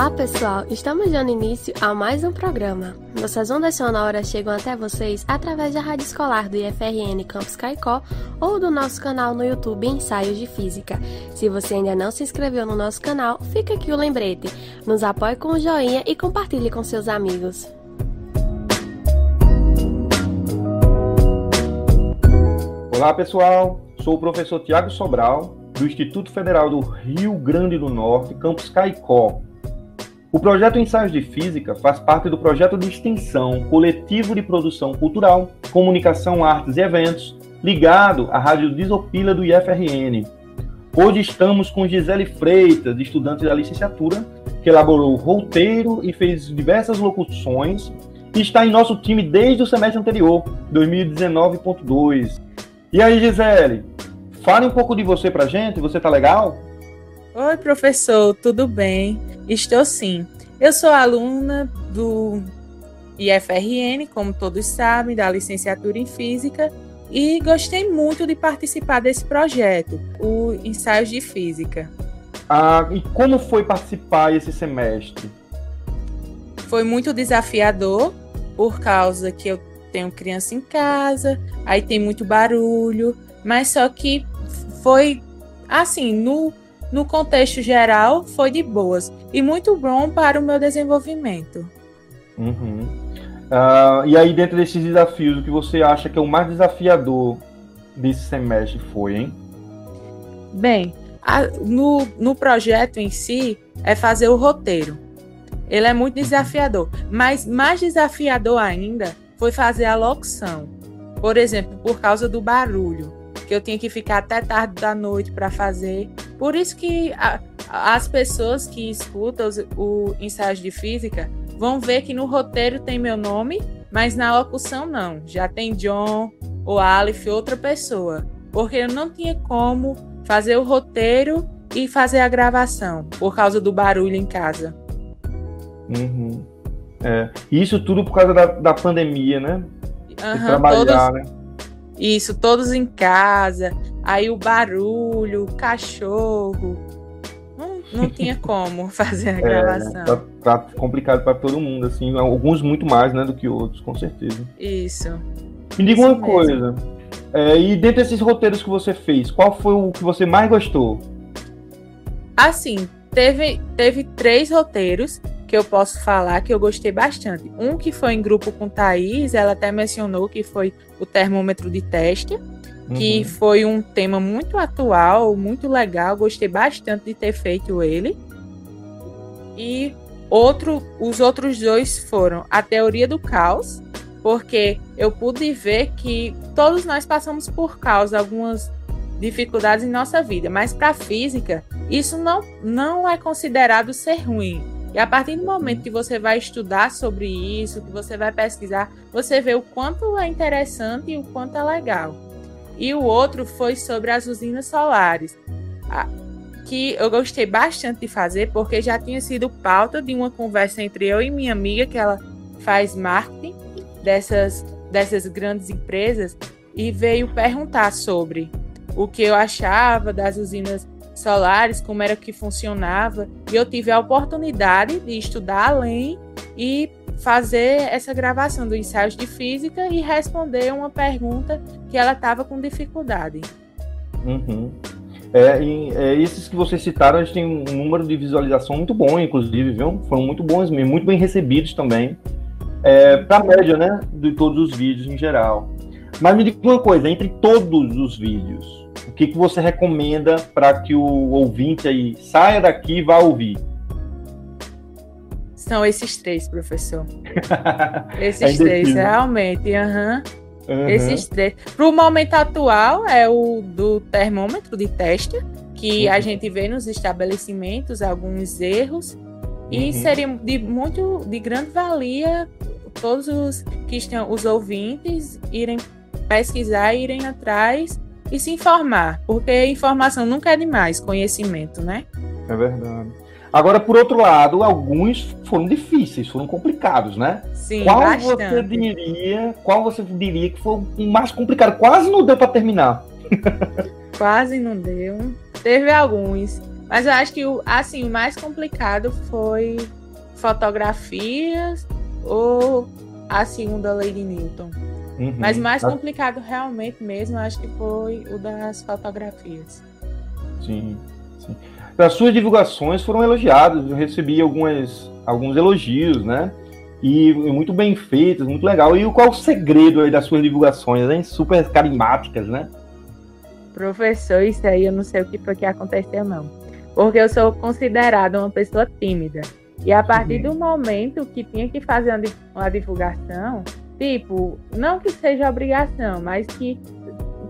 Olá pessoal, estamos dando início a mais um programa. Nossas ondas sonoras chegam até vocês através da rádio escolar do IFRN Campus Caicó ou do nosso canal no YouTube Ensaios de Física. Se você ainda não se inscreveu no nosso canal, fica aqui o lembrete. Nos apoie com o joinha e compartilhe com seus amigos. Olá pessoal, sou o professor Tiago Sobral, do Instituto Federal do Rio Grande do Norte, campus Caicó. O projeto Ensaios de Física faz parte do projeto de extensão Coletivo de Produção Cultural, Comunicação, Artes e Eventos, ligado à Rádio Disopila do IFRN. Hoje estamos com Gisele Freitas, estudante da licenciatura, que elaborou o roteiro e fez diversas locuções e está em nosso time desde o semestre anterior, 2019.2. E aí, Gisele, fale um pouco de você pra gente, você tá legal? Oi, professor, tudo bem? Estou sim. Eu sou aluna do IFRN, como todos sabem, da licenciatura em Física, e gostei muito de participar desse projeto, o Ensaios de Física. Ah, e como foi participar esse semestre? Foi muito desafiador, por causa que eu tenho criança em casa, aí tem muito barulho, mas só que foi assim, no, no contexto geral, foi de boas e muito bom para o meu desenvolvimento. Uhum. Uh, e aí, dentro desses desafios, o que você acha que é o mais desafiador desse semestre foi, hein? Bem, a, no, no projeto em si, é fazer o roteiro. Ele é muito desafiador, mas mais desafiador ainda foi fazer a locução. Por exemplo, por causa do barulho, que eu tinha que ficar até tarde da noite para fazer. Por isso que a, as pessoas que escutam os, o ensaio de física vão ver que no roteiro tem meu nome, mas na locução não. Já tem John ou Aleph, outra pessoa. Porque eu não tinha como fazer o roteiro e fazer a gravação por causa do barulho em casa. Uhum. É. Isso tudo por causa da, da pandemia, né? Uhum, trabalhar, todos, né? Isso, todos em casa. Aí o barulho, o cachorro. Não, não tinha como fazer a é, gravação. É, tá, tá complicado para todo mundo, assim. Alguns muito mais, né, do que outros, com certeza. Isso. Me diga Isso uma mesmo. coisa. É, e dentre esses roteiros que você fez, qual foi o que você mais gostou? Assim, teve, teve três roteiros que eu posso falar que eu gostei bastante. Um que foi em grupo com Thaís, ela até mencionou que foi o termômetro de teste, que uhum. foi um tema muito atual, muito legal, gostei bastante de ter feito ele. E outro, os outros dois foram a teoria do caos, porque eu pude ver que todos nós passamos por caos, algumas dificuldades em nossa vida, mas para a física isso não, não é considerado ser ruim e a partir do momento que você vai estudar sobre isso, que você vai pesquisar, você vê o quanto é interessante e o quanto é legal. E o outro foi sobre as usinas solares, que eu gostei bastante de fazer, porque já tinha sido pauta de uma conversa entre eu e minha amiga, que ela faz marketing dessas, dessas grandes empresas, e veio perguntar sobre o que eu achava das usinas solares, como era que funcionava, e eu tive a oportunidade de estudar além e fazer essa gravação do ensaio de física e responder uma pergunta que ela estava com dificuldade. Uhum. É, e, é, esses que vocês citaram, a gente tem um número de visualização muito bom, inclusive, viu? Foram muito bons mesmo, muito bem recebidos também. É, para a média, né? De todos os vídeos em geral. Mas me diga uma coisa, entre todos os vídeos, o que, que você recomenda para que o ouvinte aí saia daqui e vá ouvir? São esses três, professor. esses três, realmente. Uhum. Uhum. Esses três. Para o momento atual, é o do termômetro de teste, que uhum. a gente vê nos estabelecimentos alguns erros. E uhum. seria de muito de grande valia todos os que estão, os ouvintes, irem pesquisar, irem atrás e se informar, porque informação nunca é demais, conhecimento, né? É verdade. Agora, por outro lado, alguns foram difíceis, foram complicados, né? Sim, qual bastante. você diria, qual você diria que foi o mais complicado? Quase não deu para terminar. Quase não deu. Teve alguns. Mas eu acho que o, assim, o mais complicado foi fotografias ou a segunda lei de Newton. Uhum. Mas mais complicado realmente mesmo, acho que foi o das fotografias. Sim, sim. As suas divulgações foram elogiadas, eu recebi algumas, alguns elogios, né? E muito bem feitas, muito legal. E qual o segredo aí das suas divulgações, hein? Super carismáticas, né? Professor, isso aí eu não sei o que foi que aconteceu, não. Porque eu sou considerada uma pessoa tímida. E a partir do momento que tinha que fazer uma divulgação, tipo, não que seja obrigação, mas que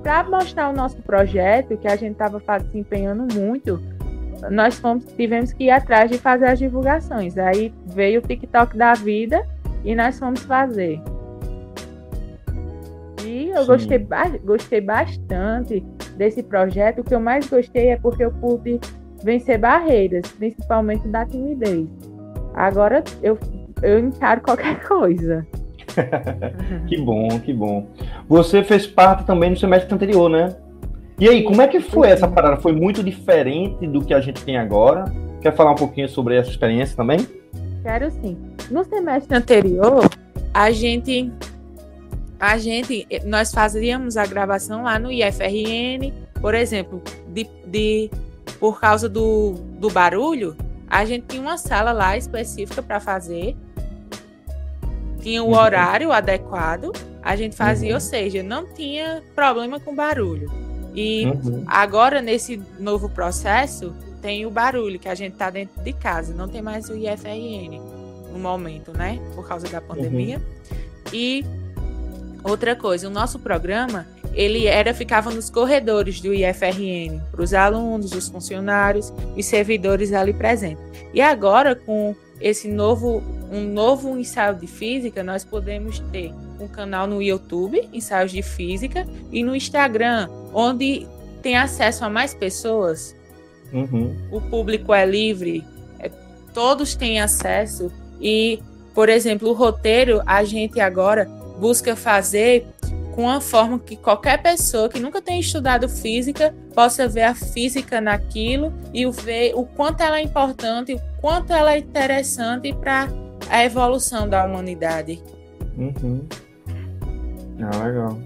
para mostrar o nosso projeto, que a gente estava se empenhando muito, nós fomos, tivemos que ir atrás de fazer as divulgações. Aí veio o TikTok da vida e nós fomos fazer. E eu gostei, gostei bastante desse projeto. O que eu mais gostei é porque eu pude vencer barreiras, principalmente da timidez. Agora eu, eu encaro qualquer coisa. Que bom, que bom. Você fez parte também no semestre anterior, né? E aí, como é que foi essa parada? Foi muito diferente do que a gente tem agora? Quer falar um pouquinho sobre essa experiência também? Quero sim. No semestre anterior, a gente a gente nós fazíamos a gravação lá no IFRN, por exemplo, de, de por causa do, do barulho, a gente tinha uma sala lá específica para fazer tinha o uhum. horário adequado, a gente fazia, uhum. ou seja, não tinha problema com barulho. E uhum. agora, nesse novo processo, tem o barulho, que a gente está dentro de casa, não tem mais o IFRN no momento, né? Por causa da pandemia. Uhum. E outra coisa, o nosso programa, ele era ficava nos corredores do IFRN, para os alunos, os funcionários e servidores ali presentes. E agora, com esse novo um novo ensaio de física, nós podemos ter um canal no YouTube, ensaios de física, e no Instagram, onde tem acesso a mais pessoas. Uhum. O público é livre, é, todos têm acesso. E, por exemplo, o roteiro a gente agora busca fazer com uma forma que qualquer pessoa que nunca tenha estudado física possa ver a física naquilo e ver o quanto ela é importante, o quanto ela é interessante para a evolução da humanidade. Uhum. Ah, legal.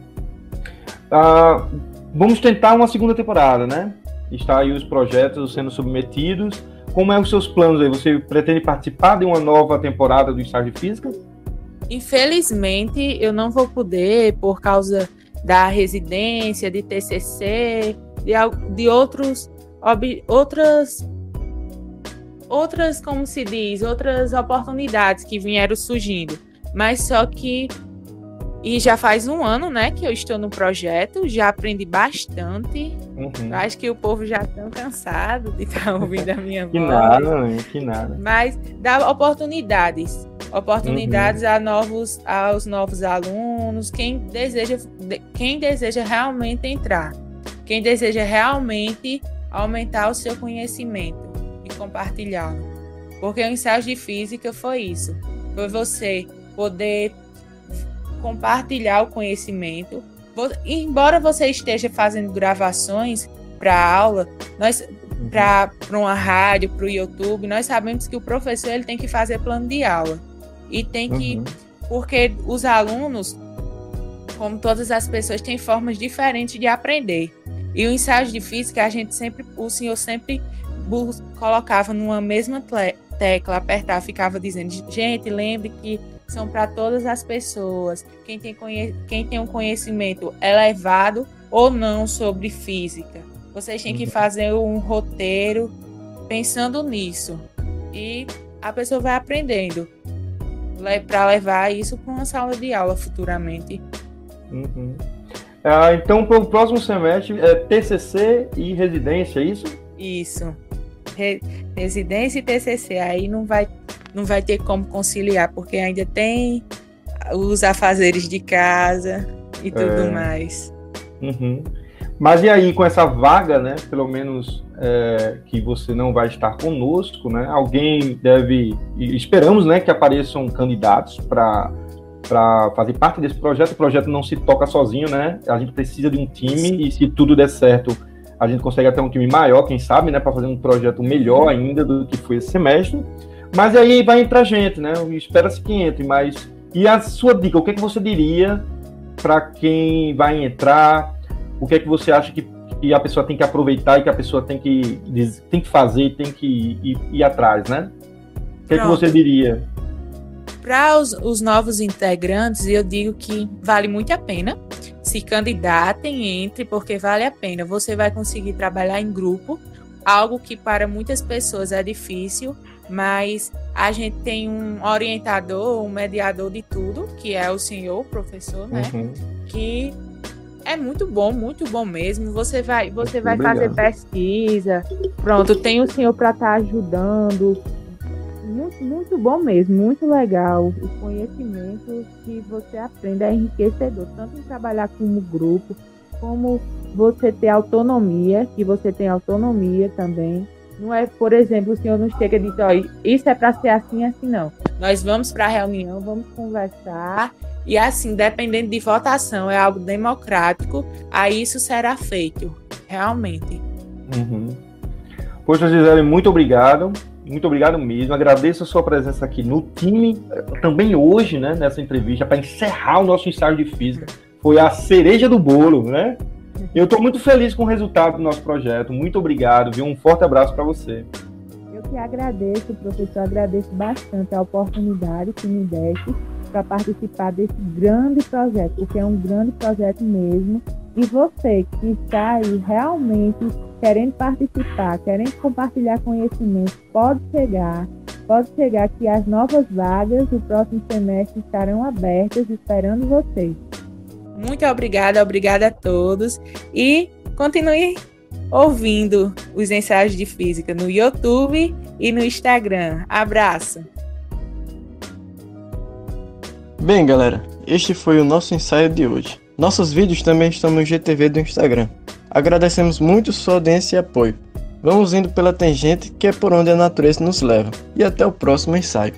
Ah, vamos tentar uma segunda temporada, né? Está aí os projetos sendo submetidos. Como é os seus planos aí? Você pretende participar de uma nova temporada do Estágio de Física? Infelizmente, eu não vou poder por causa da residência, de TCC, de, de outros, ob, outras, outras, como se diz, outras oportunidades que vieram surgindo. Mas só que e já faz um ano, né, que eu estou no projeto, já aprendi bastante. Uhum. Acho que o povo já está cansado de estar tá ouvindo a minha que voz. Que nada, que nada. Mas dá oportunidades. Oportunidades uhum. a novos, aos novos alunos, quem deseja, quem deseja realmente entrar. Quem deseja realmente aumentar o seu conhecimento e compartilhá-lo. Porque o ensaio de física foi isso. Foi você poder compartilhar o conhecimento. Embora você esteja fazendo gravações para aula, nós uhum. para uma rádio, para o YouTube, nós sabemos que o professor ele tem que fazer plano de aula e tem que uhum. porque os alunos, como todas as pessoas, têm formas diferentes de aprender. E o ensaio de física a gente sempre, o senhor sempre colocava numa mesma tecla, apertar, ficava dizendo, gente, lembre que são para todas as pessoas. Quem tem, quem tem um conhecimento elevado ou não sobre física. Vocês têm que uhum. fazer um roteiro pensando nisso. E a pessoa vai aprendendo para levar isso para uma sala de aula futuramente. Uhum. Ah, então, para o próximo semestre, é TCC e residência, é isso? Isso. Re residência e TCC. Aí não vai não vai ter como conciliar, porque ainda tem os afazeres de casa e tudo é. mais. Uhum. Mas e aí, com essa vaga, né? Pelo menos é, que você não vai estar conosco, né? Alguém deve. Esperamos né, que apareçam candidatos para para fazer parte desse projeto. O projeto não se toca sozinho, né? A gente precisa de um time e se tudo der certo, a gente consegue até um time maior, quem sabe, né, para fazer um projeto melhor ainda do que foi esse semestre. Mas aí vai entrar gente, né? Espera-se que entre, mas e a sua dica, o que é que você diria para quem vai entrar? O que é que você acha que, que, a pessoa tem que aproveitar e que a pessoa tem que tem que fazer, tem que ir, ir, atrás, né? O que é que você diria? Para os, os novos integrantes, eu digo que vale muito a pena se candidatem, entre, porque vale a pena. Você vai conseguir trabalhar em grupo, algo que para muitas pessoas é difícil, mas a gente tem um orientador, um mediador de tudo, que é o senhor, o professor, né? Uhum. Que é muito bom, muito bom mesmo. Você vai, você vai fazer pesquisa. Pronto, tem o senhor para estar tá ajudando muito, muito bom mesmo, muito legal. O conhecimento que você aprende é enriquecedor, tanto em trabalhar como grupo, como você ter autonomia, que você tem autonomia também. Não é, por exemplo, o senhor não chega e diz, ó, isso é para ser assim, assim, não. Nós vamos para a reunião, vamos conversar, e assim, dependendo de votação, é algo democrático, aí isso será feito, realmente. Uhum. Poxa, Gisele, muito obrigado. Muito obrigado mesmo. Agradeço a sua presença aqui no time, também hoje, né, nessa entrevista, para encerrar o nosso ensaio de física. Foi a cereja do bolo, né? Eu estou muito feliz com o resultado do nosso projeto. Muito obrigado, viu? Um forte abraço para você. Eu que agradeço, professor, agradeço bastante a oportunidade que me deste para participar desse grande projeto, porque é um grande projeto mesmo. E você que está aí realmente querendo participar, querendo compartilhar conhecimento, pode chegar, pode chegar que as novas vagas do próximo semestre estarão abertas esperando vocês. Muito obrigada, obrigada a todos e continue ouvindo os ensaios de física no YouTube e no Instagram. Abraço. Bem, galera, este foi o nosso ensaio de hoje. Nossos vídeos também estão no GTV do Instagram. Agradecemos muito sua audiência e apoio. Vamos indo pela tangente que é por onde a natureza nos leva. E até o próximo ensaio.